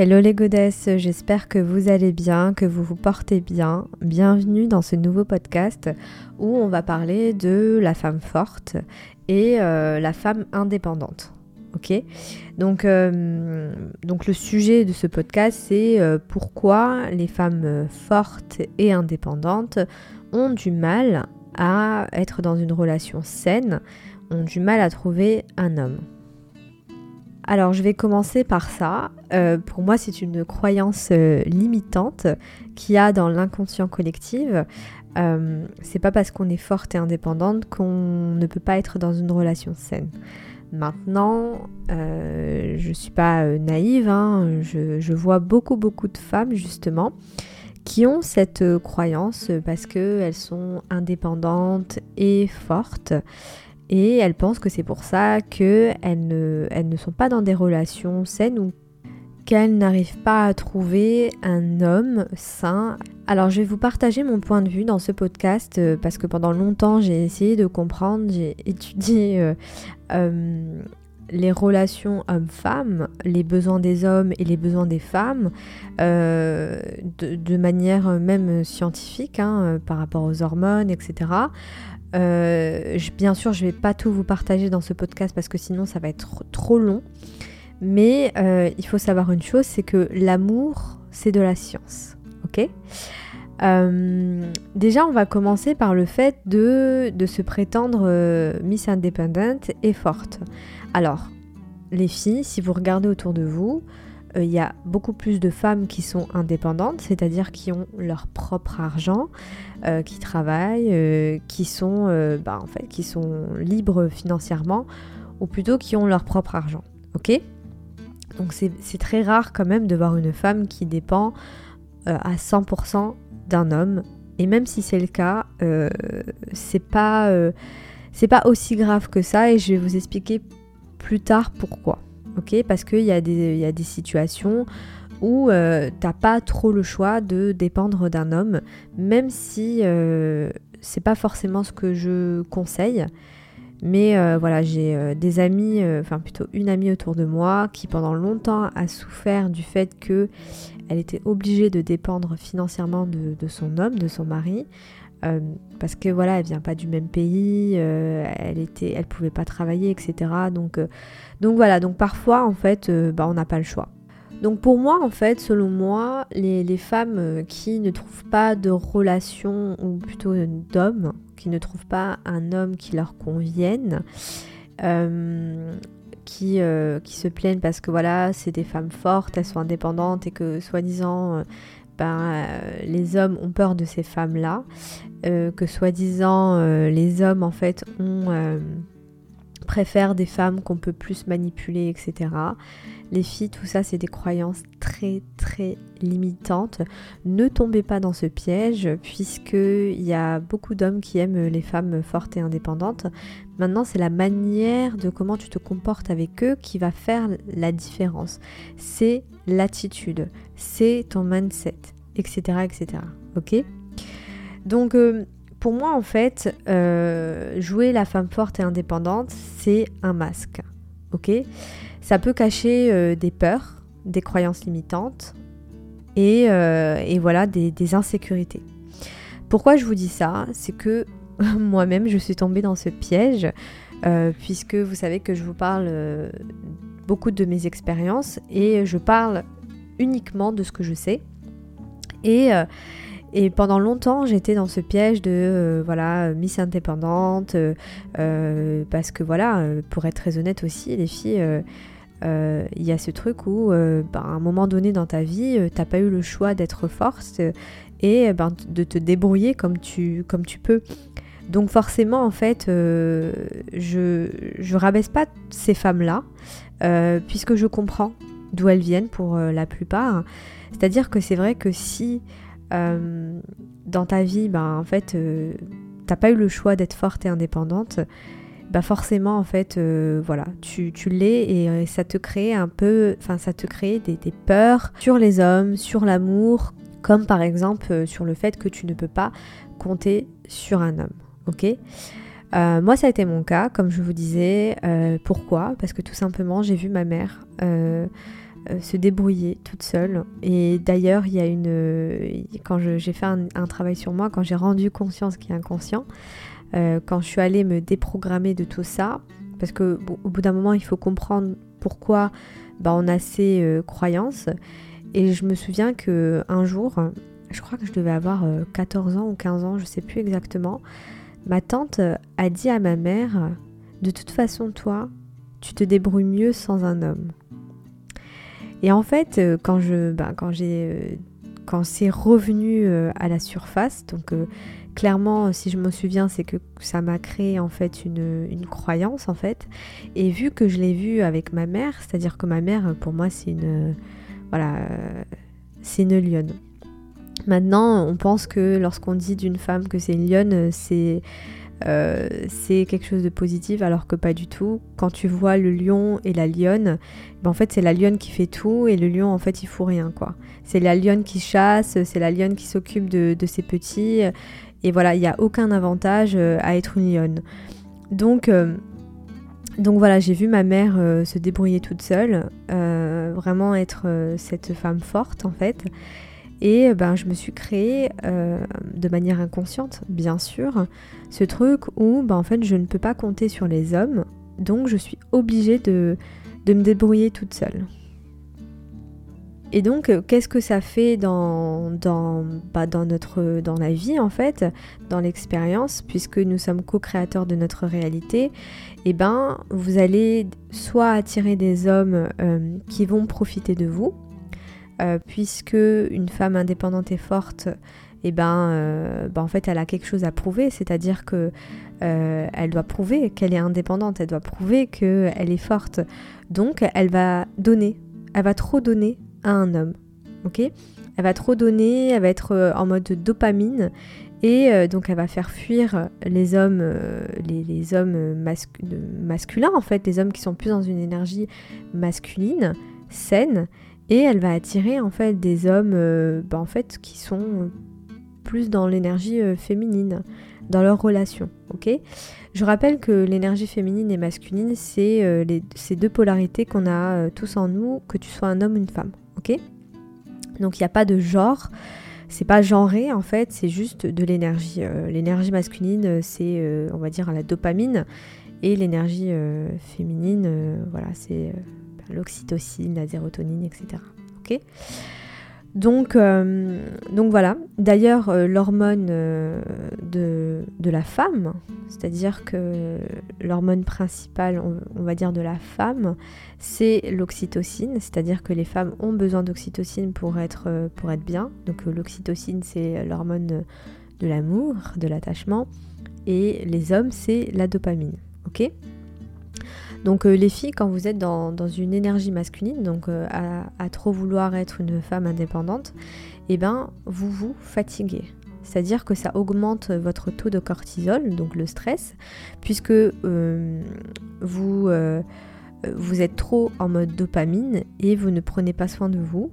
Hello les godesses, j'espère que vous allez bien, que vous vous portez bien. Bienvenue dans ce nouveau podcast où on va parler de la femme forte et euh, la femme indépendante. Ok? Donc, euh, donc le sujet de ce podcast c'est euh, pourquoi les femmes fortes et indépendantes ont du mal à être dans une relation saine, ont du mal à trouver un homme. Alors je vais commencer par ça. Euh, pour moi c'est une croyance euh, limitante qu'il y a dans l'inconscient collectif. Euh, c'est pas parce qu'on est forte et indépendante qu'on ne peut pas être dans une relation saine. Maintenant, je suis pas naïve, hein. je, vois beaucoup beaucoup de femmes justement qui ont cette croyance parce qu'elles sont indépendantes et fortes et elles pensent que c'est pour ça qu'elles ne, elles ne sont pas dans des relations saines ou qu'elles n'arrivent pas à trouver un homme sain. Alors je vais vous partager mon point de vue dans ce podcast euh, parce que pendant longtemps j'ai essayé de comprendre, j'ai étudié euh, euh, les relations hommes-femmes, les besoins des hommes et les besoins des femmes, de, manière même scientifique, hein, par rapport aux hormones, etc. Euh, bien sûr, je ne vais pas tout vous partager dans ce podcast parce que sinon ça va être trop long. Mais euh, il faut savoir une chose, c'est que l'amour, c'est de la science. Ok? Euh, Déjà, on va commencer par le fait de, de se prétendre Miss Independent et forte. Alors, les filles, si vous regardez autour de vous, il y a beaucoup plus de femmes qui sont indépendantes, c'est-à-dire qui ont leur propre argent, euh, qui travaillent, euh, qui sont, euh, bah, en fait, qui sont libres financièrement, ou plutôt qui ont leur propre argent. Ok? Donc c'est très rare quand même de voir une femme qui dépend à 100% d'un homme. Et même si c'est le cas, c'est pas, c'est pas aussi grave que ça, et je vais vous expliquer plus tard pourquoi. Ok Parce qu'il y, a des situations où euh, t'as pas trop le choix de dépendre d'un homme, même si euh, c'est pas forcément ce que je conseille. Mais euh, voilà, j'ai des amis, enfin plutôt une amie autour de moi qui pendant longtemps a souffert du fait que elle était obligée de dépendre financièrement de, son homme, de son mari, parce que voilà, elle vient pas du même pays, elle était, elle pouvait pas travailler, etc. Donc, donc voilà, donc parfois en fait, bah, on n'a pas le choix. Donc pour moi, en fait, selon moi, les, femmes euh, qui ne trouvent pas de relation, ou plutôt d'homme, qui ne trouvent pas un homme qui leur convienne, euh, qui, euh, qui, se plaignent parce que voilà, c'est des femmes fortes, elles sont indépendantes et que soi-disant, ben, les hommes ont peur de ces femmes-là, que soi-disant les hommes en fait ont préfèrent des femmes qu'on peut plus manipuler, etc. Les filles, tout ça, c'est des croyances très très limitantes. Ne tombez pas dans ce piège, puisqu'il y a beaucoup d'hommes qui aiment les femmes fortes et indépendantes. Maintenant, c'est la manière de comment tu te comportes avec eux qui va faire la différence. C'est l'attitude, c'est ton mindset, etc. etc. Ok? Donc, euh, pour moi, en fait, euh, jouer la femme forte et indépendante, c'est un masque. Ok? Ça peut cacher euh, des peurs, des croyances limitantes et, voilà des, insécurités. Pourquoi je vous dis ça? C'est que moi-même je suis tombée dans ce piège puisque vous savez que je vous parle beaucoup de mes expériences et je parle uniquement de ce que je sais. Et, et pendant longtemps, j'étais dans ce piège de voilà Miss indépendante parce que voilà, pour être très honnête aussi, les filles euh, il y a ce truc où, euh, ben, à un moment donné dans ta vie, euh, t'as pas eu le choix d'être forte et ben, de te débrouiller comme tu, comme tu peux. Donc forcément, en fait, je, je rabaisse pas ces femmes-là, puisque je comprends d'où elles viennent pour la plupart. C'est-à-dire que c'est vrai que si dans ta vie, ben, en fait, t'as pas eu le choix d'être forte et indépendante, bah forcément en fait euh, voilà tu, l'es et euh, ça te crée un peu enfin ça te crée des, peurs sur les hommes sur l'amour comme par exemple euh, sur le fait que tu ne peux pas compter sur un homme ok moi ça a été mon cas comme je vous disais pourquoi? Parce que tout simplement j'ai vu ma mère se débrouiller toute seule. Et d'ailleurs, il y a une. Quand j'ai fait un, travail sur moi, quand j'ai rendu conscience qui est inconscient, quand je suis allée me déprogrammer de tout ça, parce que au bout d'un moment, il faut comprendre pourquoi bah, on a ces croyances. Et je me souviens que un jour, je crois que je devais avoir 14 ans ou 15 ans, je sais plus exactement, ma tante a dit à ma mère De toute façon, toi, tu te débrouilles mieux sans un homme. Et en fait, euh, quand je, ben, euh, c'est revenu euh, à la surface, donc clairement, si je me souviens, c'est que ça m'a créé en fait une, une, croyance en fait. Et vu que je l'ai vu avec ma mère, c'est-à-dire que ma mère, pour moi, c'est une, voilà, c'est une lionne. Maintenant, on pense que lorsqu'on dit d'une femme que c'est une lionne, c'est euh, c'est quelque chose de positif alors que pas du tout. Quand tu vois le lion et la lionne, ben en fait c'est la lionne qui fait tout et le lion en fait il fout rien quoi. C'est la lionne qui chasse, c'est la lionne qui s'occupe de, ses petits et voilà il n'y a aucun avantage euh, à être une lionne. Donc euh, donc voilà, j'ai vu ma mère se débrouiller toute seule, vraiment être cette femme forte en fait. Et ben, je me suis créé euh, de manière inconsciente, bien sûr, ce truc où ben, en fait, je ne peux pas compter sur les hommes, donc je suis obligée de, de me débrouiller toute seule. Et donc, euh, qu'est-ce que ça fait dans, dans, bah, dans, notre, dans la vie, en fait, dans l'expérience, puisque nous sommes co-créateurs de notre réalité? Eh ben, vous allez soit attirer des hommes euh, qui vont profiter de vous, euh, puisque une femme indépendante et forte, eh ben, euh, ben, en fait, elle a quelque chose à prouver, c'est-à-dire que euh, elle doit prouver qu'elle est indépendante, elle doit prouver qu'elle est forte. Donc, elle va donner, elle va trop donner à un homme, ok? Elle va trop donner, elle va être en mode dopamine. Et donc elle va faire fuir les hommes, les, hommes masculins en fait, les hommes qui sont plus dans une énergie masculine, saine, et elle va attirer en fait des hommes euh, bah, fait qui sont plus dans l'énergie euh, féminine dans leur relation. Ok? Je rappelle que l'énergie féminine et masculine c'est euh, ces deux polarités qu'on a tous en nous, que tu sois un homme ou une femme. Ok? Donc il n'y a pas de genre. C'est pas genré en fait, c'est juste de l'énergie. l'énergie masculine, c'est on va dire la dopamine, et l'énergie féminine, voilà, c'est l'oxytocine, la sérotonine, etc. Ok? Donc, euh, donc voilà. D'ailleurs, euh, l'hormone euh, de, de, la femme, c'est-à-dire que l'hormone principale, on, va dire, de la femme, c'est l'oxytocine, c'est-à-dire que les femmes ont besoin d'oxytocine pour être, pour être bien. Donc l'oxytocine, c'est l'hormone de l'amour, de l'attachement, et les hommes, c'est la dopamine. Ok? Donc euh, les filles, quand vous êtes dans, une énergie masculine, donc euh, à, trop vouloir être une femme indépendante, eh ben vous vous fatiguez. C'est-à-dire que ça augmente votre taux de cortisol, donc le stress, puisque euh, vous, êtes trop en mode dopamine et vous ne prenez pas soin de vous.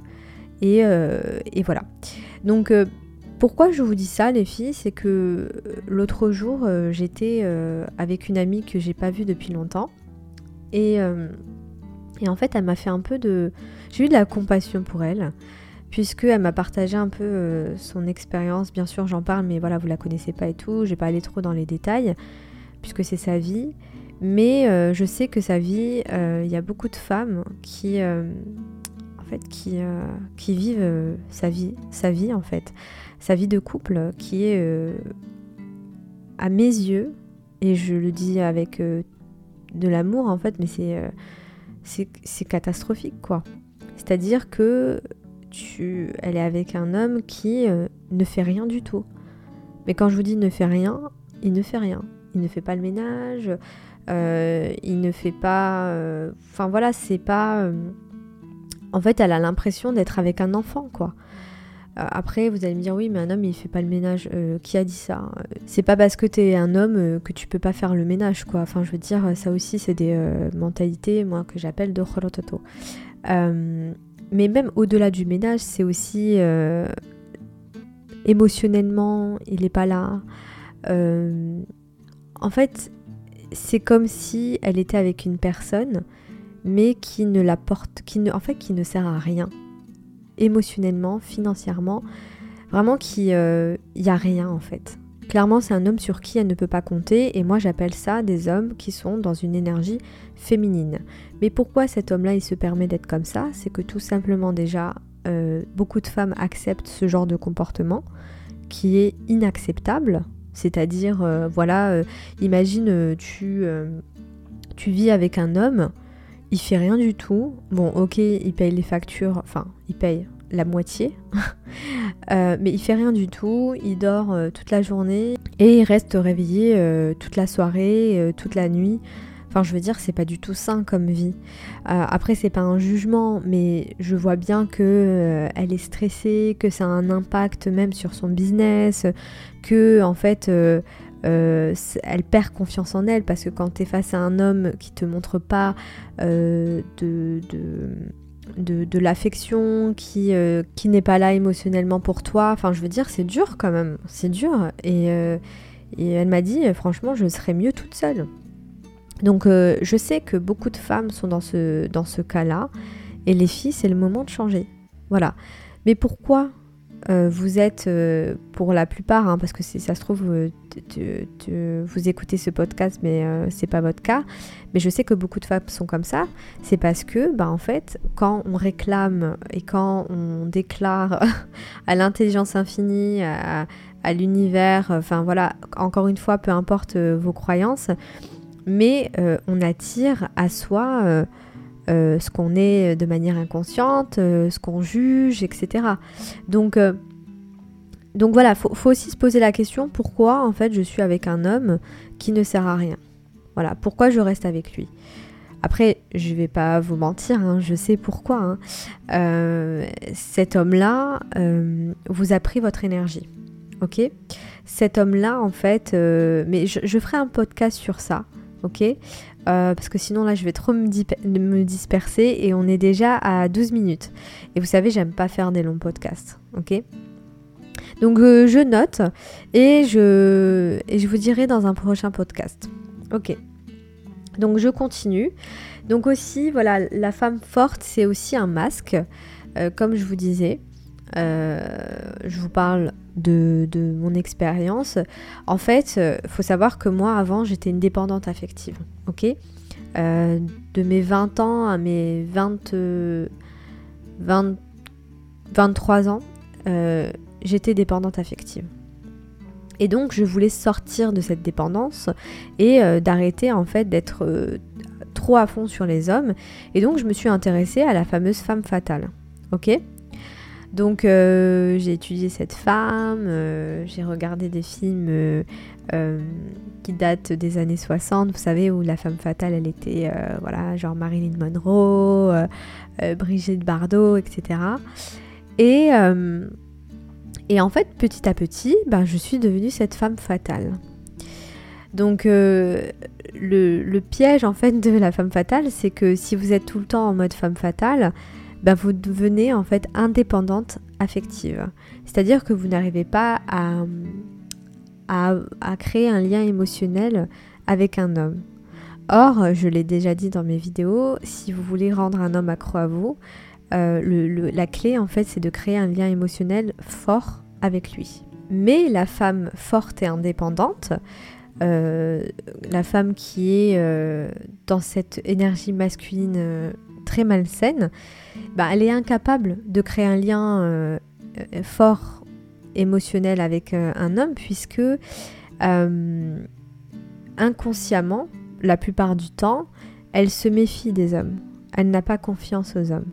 Et, et voilà. Donc pourquoi je vous dis ça les filles C'est que l'autre jour j'étais avec une amie que j'ai pas vue depuis longtemps euh, et, en fait, elle m'a fait un peu de... J'ai eu de la compassion pour elle, puisqu'elle m'a partagé un peu euh, son expérience. Bien sûr, j'en parle, mais voilà, vous la connaissez pas et tout. Je vais pas aller trop dans les détails, puisque c'est sa vie. Mais euh, je sais que sa vie, il y a beaucoup de femmes qui, en fait, qui, qui vivent sa vie, sa vie en fait, sa vie de couple, qui est, à mes yeux, et je le dis avec de l'amour en fait, mais c'est euh, c'est catastrophique quoi. C'est-à-dire que tu, elle est avec un homme qui euh, ne fait rien du tout. Mais quand je vous dis ne fait rien, il ne fait rien. Il ne fait pas le ménage, euh, il ne fait pas. Enfin voilà, c'est pas. en fait, elle a l'impression d'être avec un enfant quoi. Euh, après, vous allez me dire oui, mais un homme il fait pas le ménage. Euh, qui a dit ça C'est pas parce que t'es un homme euh, que tu peux pas faire le ménage, quoi. Enfin, je veux dire, ça aussi, c'est des mentalités, moi, que j'appelle de chorototo. mais même au-delà du ménage, c'est aussi émotionnellement, il est pas là. en fait, c'est comme si elle était avec une personne, mais qui ne l'apporte, qui ne, en fait, qui ne sert à rien, émotionnellement, financièrement, vraiment qui, il euh, y a rien en fait. Clairement, c'est un homme sur qui elle ne peut pas compter, et moi j'appelle ça des hommes qui sont dans une énergie féminine. Mais pourquoi cet homme-là il se permet d'être comme ça? C'est que tout simplement déjà, euh, beaucoup de femmes acceptent ce genre de comportement qui est inacceptable. C'est-à-dire, euh, voilà, imagine tu, tu vis avec un homme il fait rien du tout. Bon, ok, il paye les factures, enfin, il paye la moitié, euh, mais il fait rien du tout. Il dort euh, toute la journée et il reste réveillé euh, toute la soirée, toute la nuit. Enfin, je veux dire, c'est pas du tout sain comme vie. après, c'est pas un jugement, mais je vois bien que elle est stressée, que ça a un impact même sur son business, que en fait euh, elle perd confiance en elle parce que quand tu es face à un homme qui te montre pas euh, de, de, l'affection, qui, euh, qui n'est pas là émotionnellement pour toi, enfin je veux dire c'est dur quand même, c'est dur. Et, elle m'a dit franchement je serais mieux toute seule. Donc je sais que beaucoup de femmes sont dans ce, dans ce cas-là et les filles c'est le moment de changer. Voilà. Mais pourquoi euh, vous êtes, euh, pour la plupart, hein, parce que ça se trouve, euh, vous écoutez ce podcast, mais c'est pas votre cas. Mais je sais que beaucoup de femmes sont comme ça. C'est parce que, bah, en fait, quand on réclame et quand on déclare à l'intelligence infinie, à, à l'univers, enfin voilà, encore une fois, peu importe vos croyances, mais on attire à soi euh, ce qu'on est de manière inconsciente, euh, ce qu'on juge, etc. Donc, euh, donc voilà, faut, faut aussi se poser la question pourquoi en fait je suis avec un homme qui ne sert à rien? Voilà, pourquoi je reste avec lui? Après, je vais pas vous mentir, hein, je sais pourquoi. Hein. cet homme-là vous a pris votre énergie. Ok? Cet homme-là, en fait, mais je, je, ferai un podcast sur ça. Ok euh, parce que sinon là je vais trop me, disperser et on est déjà à 12 minutes. Et vous savez, j'aime pas faire des longs podcasts, ok Donc euh, je note et je, et je vous dirai dans un prochain podcast. Ok. Donc je continue. Donc aussi, voilà, la femme forte, c'est aussi un masque, euh, comme je vous disais. Je vous parle de, de mon expérience. En fait, il euh, faut savoir que moi, avant, j'étais une dépendante affective. Ok? Euh, De mes 20 ans à mes 20, 20 23 ans, euh, j'étais dépendante affective. Et donc, je voulais sortir de cette dépendance et d'arrêter en fait d'être trop à fond sur les hommes. Et donc, je me suis intéressée à la fameuse femme fatale. Ok? Donc euh, j'ai étudié cette femme, euh, j'ai regardé des films euh, qui datent des années 60, vous savez, où la femme fatale, elle était, voilà, genre Marilyn Monroe, Brigitte Bardot, etc. Et, en fait, petit à petit, ben, je suis devenue cette femme fatale. Donc le, le, piège en fait de la femme fatale, c'est que si vous êtes tout le temps en mode femme fatale, bah, vous devenez en fait indépendante affective. C'est-à-dire que vous n'arrivez pas à, créer un lien émotionnel avec un homme. Or, je l'ai déjà dit dans mes vidéos, si vous voulez rendre un homme accro à vous, euh, la clé en fait c'est de créer un lien émotionnel fort avec lui. Mais la femme forte et indépendante, euh, la femme qui est euh, dans cette énergie masculine très malsaine, bah, elle est incapable de créer un lien euh, euh, fort émotionnel avec euh, un homme puisque inconsciemment, la plupart du temps, elle se méfie des hommes. Elle n'a pas confiance aux hommes.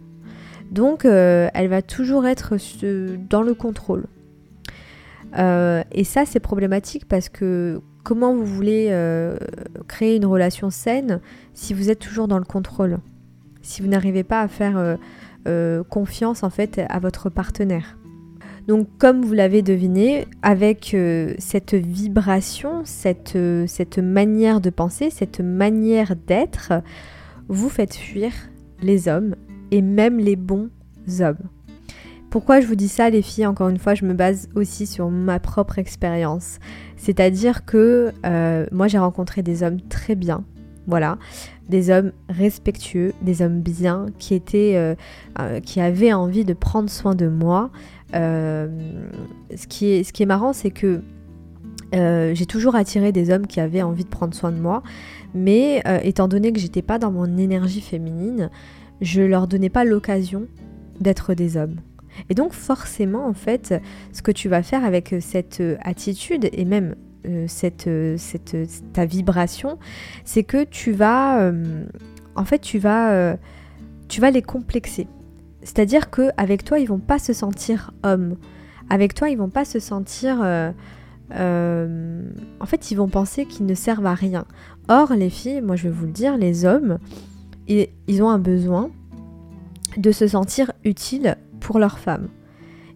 Donc, elle va toujours être dans le contrôle. et ça, c'est problématique parce que comment vous voulez créer une relation saine si vous êtes toujours dans le contrôle? Si vous n'arrivez pas à faire euh, confiance en fait à votre partenaire. Donc comme vous l'avez deviné, avec euh, cette vibration, euh, cette manière de penser, cette manière d'être, vous faites fuir les hommes et même les bons hommes. Pourquoi je vous dis ça les filles? Encore une fois, je me base aussi sur ma propre expérience. C'est-à-dire que moi j'ai rencontré des hommes très bien, Voilà, des hommes respectueux, des hommes bien, qui étaient, qui avaient envie de prendre soin de moi. ce, qui est, ce qui est marrant, c'est que j'ai toujours attiré des hommes qui avaient envie de prendre soin de moi, mais étant donné que j'étais pas dans mon énergie féminine, je leur donnais pas l'occasion d'être des hommes. Et donc forcément, en fait, ce que tu vas faire avec euh, cette euh, attitude et même euh, cette, cette, ta vibration, c'est que tu vas, en fait, tu vas, tu vas les complexer. C'est-à-dire que avec toi, ils vont pas se sentir hommes. Avec toi, ils vont pas se sentir, en fait, ils vont penser qu'ils ne servent à rien. Or, les filles, moi, je vais vous le dire, les hommes, ils, ils ont un besoin de se sentir utiles pour leurs femmes.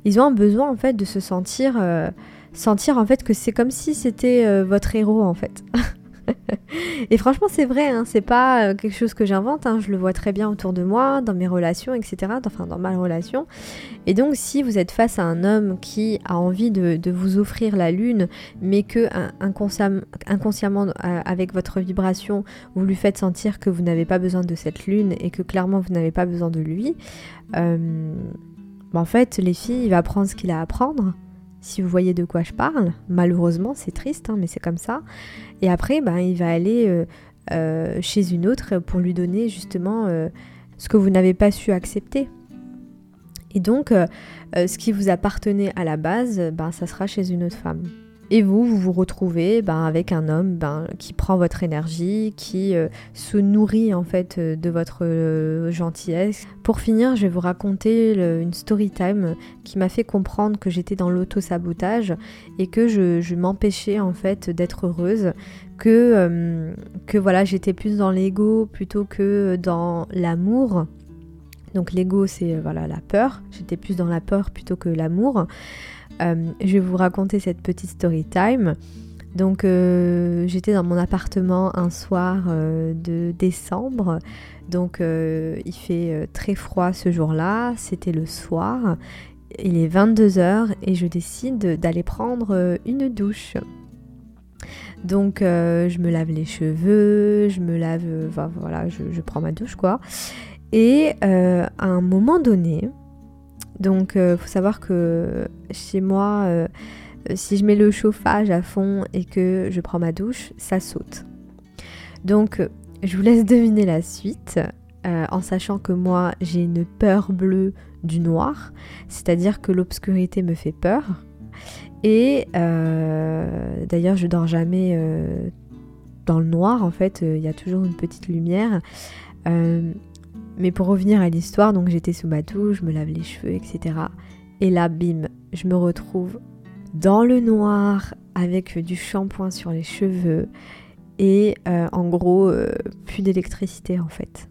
Ils ont un besoin en fait de se sentir, euh, sentir en fait que c'est comme si c'était euh, votre héros en fait. et franchement, c'est vrai, hein, c'est pas euh, quelque chose que j'invente, hein, je le vois très bien autour de moi, dans mes relations, etc. Enfin, dans ma relation. Et donc, si vous êtes face à un homme qui a envie de, vous offrir la lune, mais que inconsciemment, avec votre vibration, vous lui faites sentir que vous n'avez pas besoin de cette lune et que clairement vous n'avez pas besoin de lui, bah, en fait, les filles, il va apprendre ce qu'il a à apprendre. Si vous voyez de quoi je parle, malheureusement, c'est triste, hein, mais c'est comme ça. Et après, ben, il va aller euh, euh, chez une autre pour lui donner justement euh, ce que vous n'avez pas su accepter. Et donc, ce qui vous appartenait à la base, ben, ça sera chez une autre femme. Et vous, vous vous retrouvez ben, avec un homme ben, qui prend votre énergie, qui euh, se nourrit en fait euh, de votre euh, gentillesse. Pour finir, je vais vous raconter une story time qui m'a fait comprendre que j'étais dans l'auto-sabotage et que je, m'empêchais en fait d'être heureuse, que, que voilà, j'étais plus dans l'ego plutôt que dans l'amour. Donc l'ego c'est voilà la peur, j'étais plus dans la peur plutôt que l'amour. Euh, je vais vous raconter cette petite story time. Donc euh, j'étais dans mon appartement un soir euh, de décembre. Donc il fait très froid ce jour-là. C'était le soir. Il est 22h et je décide d'aller prendre une douche. Donc je me lave les cheveux, je me lave, voilà, je, je, prends ma douche quoi. Et à un moment donné, donc, il euh, faut savoir que chez moi, euh, si je mets le chauffage à fond et que je prends ma douche, ça saute. Donc, je vous laisse deviner la suite, euh, en sachant que moi, j'ai une peur bleue du noir, c'est-à-dire que l'obscurité me fait peur. Et d'ailleurs, je dors jamais dans le noir, en fait, il y a toujours une petite lumière. Mais pour revenir à l'histoire, donc j'étais sous douche, je me lave les cheveux, etc. Et là, bim, je me retrouve dans le noir avec du shampoing sur les cheveux et euh, en gros, euh, plus d'électricité en fait.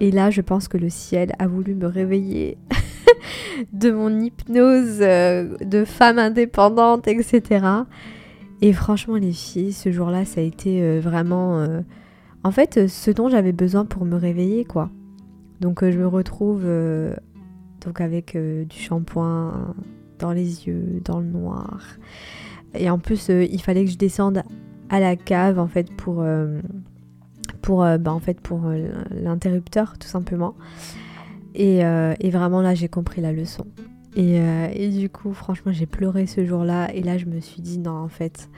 Et là, je pense que le ciel a voulu me réveiller de mon hypnose euh, de femme indépendante, etc. Et franchement, les filles, ce jour-là, ça a été vraiment en fait, euh, ce dont j'avais besoin pour me réveiller, quoi. Donc euh, je me retrouve euh, donc avec du shampoing dans les yeux, dans le noir. Et en plus, il fallait que je descende à la cave en fait pour pour bah, en fait pour l'interrupteur tout simplement. Et, et, vraiment là, j'ai compris la leçon. Et, et du coup, franchement, j'ai pleuré ce jour-là. Et là, je me suis dit non, en fait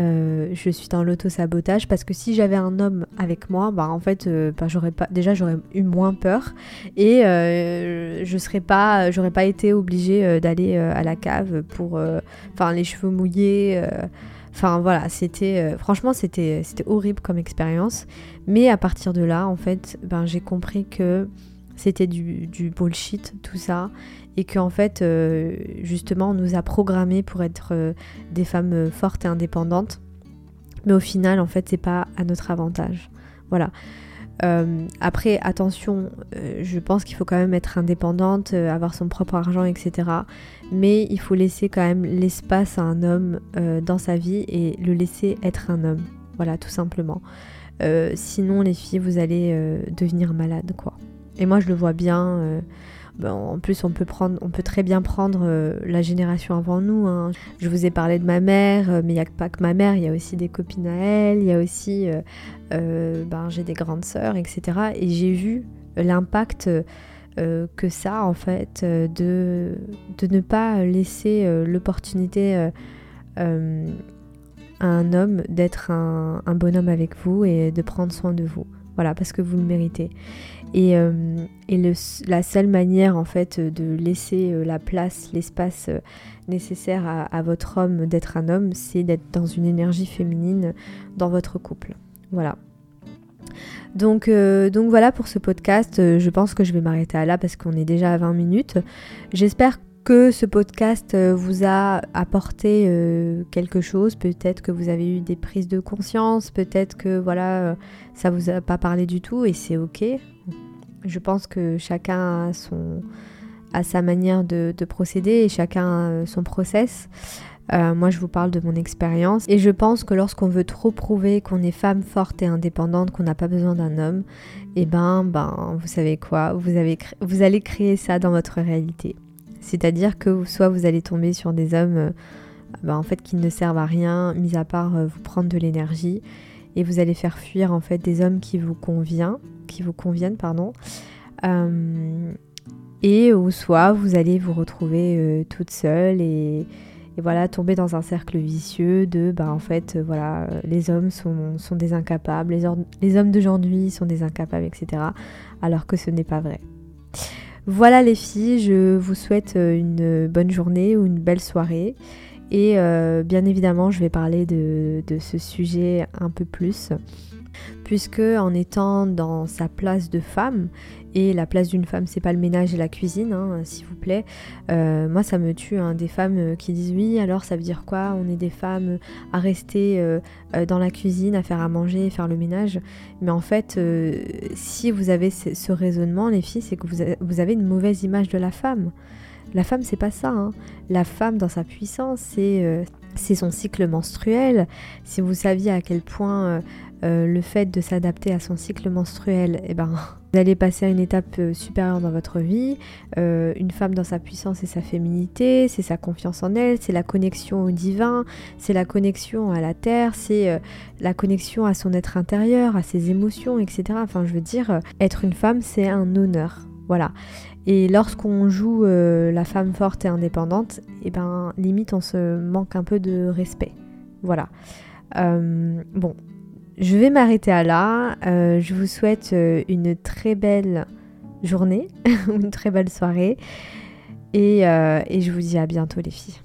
euh, je suis dans l'auto-sabotage parce que si j'avais un homme avec moi, bah en fait, euh, bah, j'aurais pas, déjà j'aurais eu moins peur et euh, je serais pas, j'aurais pas été obligée d'aller à la cave pour, enfin les cheveux mouillés. Enfin voilà, c'était, franchement c'était, c'était horrible comme expérience. Mais à partir de là, en fait, ben j'ai compris que c'était du, bullshit tout ça et qu'en fait, euh, justement, on nous a programmés pour être euh, des femmes euh, fortes et indépendantes. Mais au final, en fait, c'est pas à notre avantage. Voilà. après, attention, je pense qu'il faut quand même être indépendante, avoir son propre argent, etc. Mais il faut laisser quand même l'espace à un homme dans sa vie et le laisser être un homme. Voilà, tout simplement. sinon, les filles, vous allez devenir malades, quoi. Et moi, je le vois bien en plus, on peut, prendre, on peut très bien prendre la génération avant nous. Hein. Je vous ai parlé de ma mère, mais il n'y a pas que ma mère, il y a aussi des copines à elle, il y a aussi, ben, j'ai des grandes sœurs, etc. Et j'ai vu l'impact euh, que ça, en fait, euh, de, ne pas laisser euh, l'opportunité à un homme d'être un, bonhomme avec vous et de prendre soin de vous. Voilà, parce que vous le méritez. Et, et la seule manière, en fait, de laisser la place, l'espace nécessaire à, votre homme d'être un homme, c'est d'être dans une énergie féminine dans votre couple. Voilà, donc, euh, donc voilà pour ce podcast. Euh, je pense que je vais m'arrêter à là parce qu'on est déjà à 20 minutes. J'espère que ce podcast euh, vous a apporté quelque chose. Peut-être que vous avez eu des prises de conscience. Peut-être que voilà, ça vous a pas parlé du tout et c'est ok. Je pense que chacun a son a sa manière de, de procéder et chacun a son process. Euh, moi, je vous parle de mon expérience. Et je pense que lorsqu'on veut trop prouver qu'on est femme forte et indépendante, qu'on n'a pas besoin d'un homme, eh ben, ben, vous savez quoi? Vous, avez vous allez créer ça dans votre réalité. C'est-à-dire que soit vous allez tomber sur des hommes euh, ben, en fait, qui ne servent à rien, mis à part euh, vous prendre de l'énergie, et vous allez faire fuir en fait des hommes qui vous conviennent, qui vous conviennent, pardon. et ou soit vous allez vous retrouver toute seule et voilà tomber dans un cercle vicieux de bah en fait euh, voilà euh, les hommes sont, sont des incapables les, les hommes d'aujourd'hui sont des incapables etc alors que ce n'est pas vrai voilà les filles je vous souhaite euh, une bonne journée ou une belle soirée. Et bien évidemment je vais parler de ce sujet un peu plus puisque en étant dans sa place de femme et la place d'une femme, c'est pas le ménage et la cuisine, hein, s'il vous plaît. Euh, moi, ça me tue, hein, des femmes euh, qui disent oui, alors ça veut dire quoi? On est des femmes à rester euh, dans la cuisine, à faire à manger, faire le ménage. Mais en fait, si vous avez ce, raisonnement, les filles, c'est que vous avez, une mauvaise image de la femme. La femme, c'est pas ça. Hein. La femme, dans sa puissance, c'est c'est son cycle menstruel. Si vous saviez à quel point le fait de s'adapter à son cycle menstruel, eh ben, vous allez passer à une étape euh, supérieure dans votre vie. Euh, une femme dans sa puissance et sa féminité, c'est sa confiance en elle, c'est la connexion au divin, c'est la connexion à la terre, c'est euh, la connexion à son être intérieur, à ses émotions, etc. Enfin, je veux dire, être une femme, c'est un honneur. Voilà. Et lorsqu'on joue la femme forte et indépendante, et eh ben limite on se manque un peu de respect. Voilà. bon, je vais m'arrêter à là. Euh, je vous souhaite euh, une très belle journée, une très belle soirée. Et, euh, et je vous dis à bientôt les filles.